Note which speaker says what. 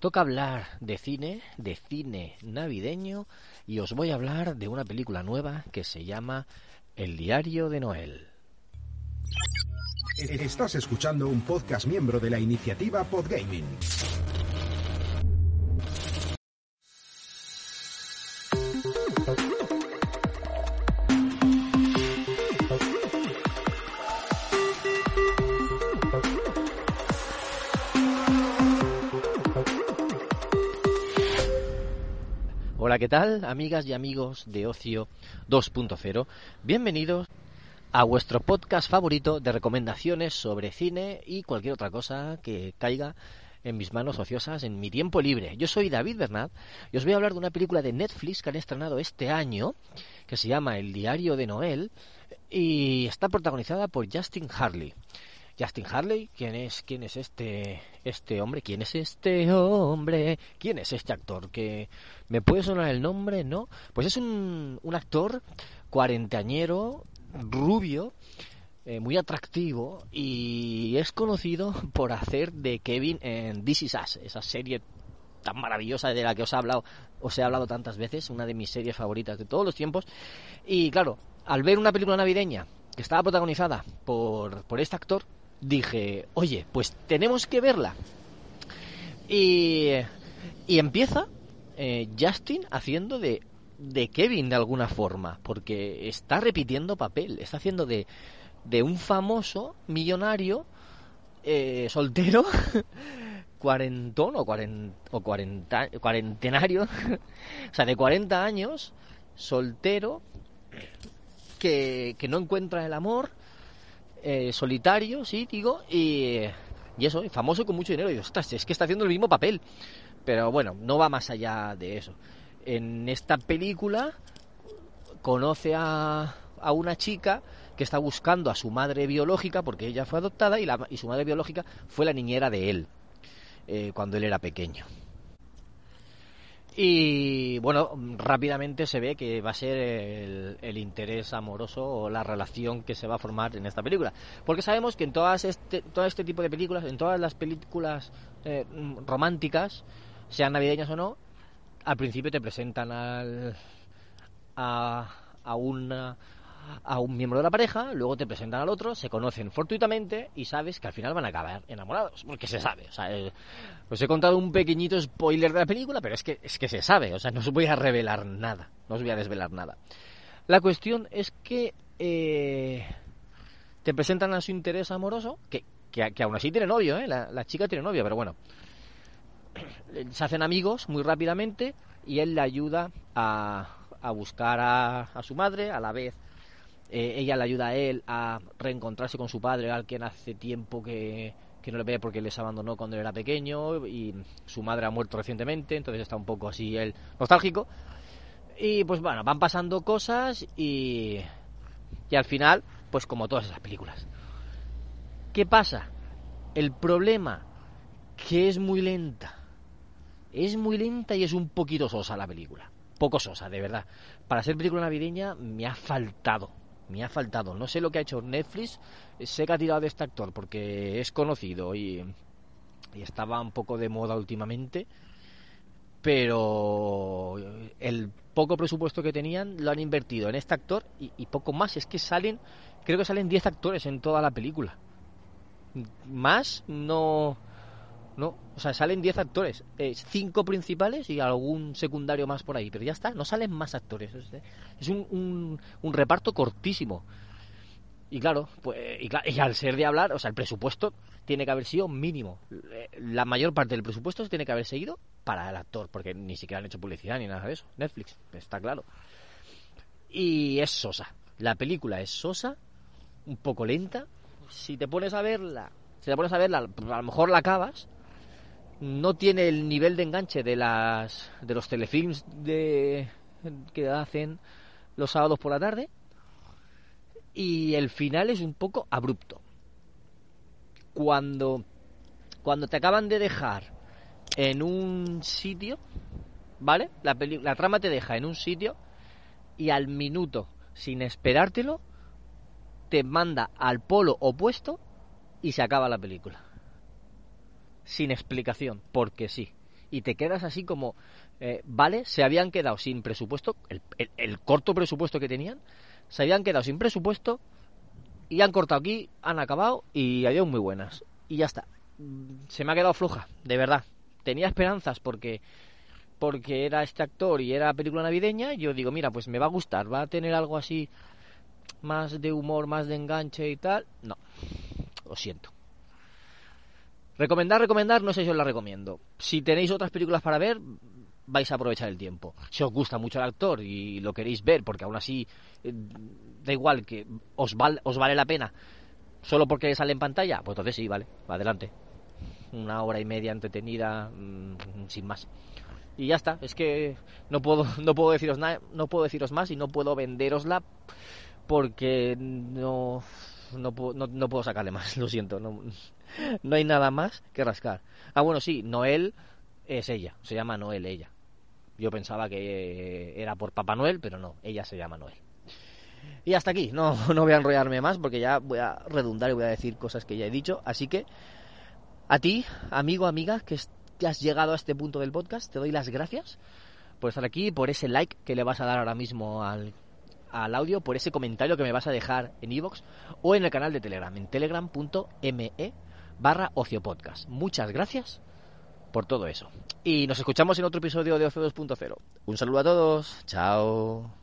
Speaker 1: toca hablar de cine, de cine navideño, y os voy a hablar de una película nueva que se llama El diario de Noel.
Speaker 2: Estás escuchando un podcast miembro de la iniciativa Podgaming.
Speaker 1: Hola, ¿qué tal, amigas y amigos de Ocio 2.0? Bienvenidos a vuestro podcast favorito de recomendaciones sobre cine y cualquier otra cosa que caiga en mis manos ociosas en mi tiempo libre. Yo soy David Bernat y os voy a hablar de una película de Netflix que han estrenado este año que se llama El diario de Noel y está protagonizada por Justin Harley. Justin Harley, ¿quién es, quién es este, este hombre? ¿Quién es este hombre? ¿Quién es este actor? Que me puede sonar el nombre, ¿no? Pues es un, un actor cuarentañero, rubio, eh, muy atractivo y es conocido por hacer de Kevin en This Is Us, esa serie tan maravillosa de la que os he hablado, os he hablado tantas veces, una de mis series favoritas de todos los tiempos. Y claro, al ver una película navideña que estaba protagonizada por, por este actor, dije, oye, pues tenemos que verla. Y, y empieza eh, Justin haciendo de, de Kevin de alguna forma, porque está repitiendo papel, está haciendo de, de un famoso millonario eh, soltero, cuarentón o, cuarent, o cuarenta, cuarentenario, o sea, de 40 años, soltero, que, que no encuentra el amor eh, solitario, sí, digo, y, y eso, famoso con mucho dinero. Y ostras, es que está haciendo el mismo papel. Pero bueno, no va más allá de eso. En esta película conoce a, a una chica que está buscando a su madre biológica, porque ella fue adoptada y, la, su madre biológica fue la niñera de él, eh, cuando él era pequeño. Y bueno, rápidamente se ve que va a ser el, interés amoroso o la relación que se va a formar en esta película. Porque sabemos que en todas este, todo este tipo de películas, en todas las películas eh, románticas, sean navideñas o no, al principio te presentan al, a, a una a un miembro de la pareja, luego te presentan al otro, se conocen fortuitamente y sabes que al final van a acabar enamorados, porque se sabe. O sea, eh, os he contado un pequeñito spoiler de la película, pero es que, es que se sabe, o sea, no os voy a revelar nada, no os voy a desvelar nada. La cuestión es que eh, te presentan a su interés amoroso, que, que, aún así tiene novio, ¿eh? la, chica tiene novio, pero bueno. Se hacen amigos muy rápidamente y él le ayuda a, a buscar a su madre, a la vez eh, ella le ayuda a él a reencontrarse con su padre, al quien hace tiempo que, que no le ve porque les abandonó cuando él era pequeño y su madre ha muerto recientemente, entonces está un poco así él nostálgico. Y pues bueno, van pasando cosas y, y al final, pues como todas esas películas. ¿Qué pasa? El problema, que es muy lenta. Es muy lenta y es un poquito sosa la película. Poco sosa, de verdad. Para ser película navideña me ha faltado me ha faltado. No sé lo que ha hecho Netflix, sé que ha tirado de este actor porque es conocido y, y estaba un poco de moda últimamente, pero el poco presupuesto que tenían lo han invertido en este actor y, y poco más. Es que salen, creo que salen 10 actores en toda la película. Más no... No, o sea, salen 10 actores, 5 eh, principales y algún secundario más por ahí, pero ya está, no salen más actores. Es un, un, un reparto cortísimo. Y claro, pues, y, al ser de hablar, o sea, el presupuesto tiene que haber sido mínimo. La mayor parte del presupuesto tiene que haber seguido para el actor, porque ni siquiera han hecho publicidad ni nada de eso. Netflix, está claro. Y es sosa. La película es sosa, un poco lenta. Si te pones a verla, si te pones a verla, a lo mejor la acabas, no tiene el nivel de enganche de las de los telefilms de que hacen los sábados por la tarde. Y el final es un poco abrupto. Cuando cuando te acaban de dejar en un sitio vale la, la trama te deja en un sitio y al minuto sin esperártelo te manda al polo opuesto y se acaba la película sin explicación, porque sí. y te quedas así como, eh, vale, se habían quedado sin presupuesto, el, el, corto presupuesto que tenían, se habían quedado sin presupuesto y han cortado aquí, han acabado y había muy buenas. Y ya está. Se me ha quedado floja, de verdad. Tenía esperanzas porque porque era este actor y era película navideña, yo digo, mira, pues me va a gustar, va a tener algo así más de humor, más de enganche y tal. No, lo siento. Recomendar, recomendar, no sé si os la recomiendo. Si tenéis otras películas para ver, vais a aprovechar el tiempo. Si os gusta mucho el actor y lo queréis ver, porque aún así eh, da igual que os, os vale la pena solo porque sale en pantalla, pues entonces sí, vale, adelante. Una hora y media entretenida, mm, sin más. Y ya está, es que no puedo, no puedo deciros nada, no puedo deciros más y no puedo venderosla porque no, no, puedo, no, puedo sacarle más, lo siento, no, no hay nada más que rascar. Ah, bueno, sí, Noel es ella, se llama Noel ella. Yo pensaba que era por Papá Noel, pero no, ella se llama Noel. Y hasta aquí, no, no voy a enrollarme más porque ya voy a redundar y voy a decir cosas que ya he dicho. Así que a ti, amigo, amiga, que, has llegado a este punto del podcast, te doy las gracias por estar aquí, por ese like que le vas a dar ahora mismo al, al audio, por ese comentario que me vas a dejar en iVoox o en el canal de Telegram, en telegram.me barra ociopodcast. Muchas gracias por todo eso. Y nos escuchamos en otro episodio de Ocio 2.0. Un saludo a todos. Chao.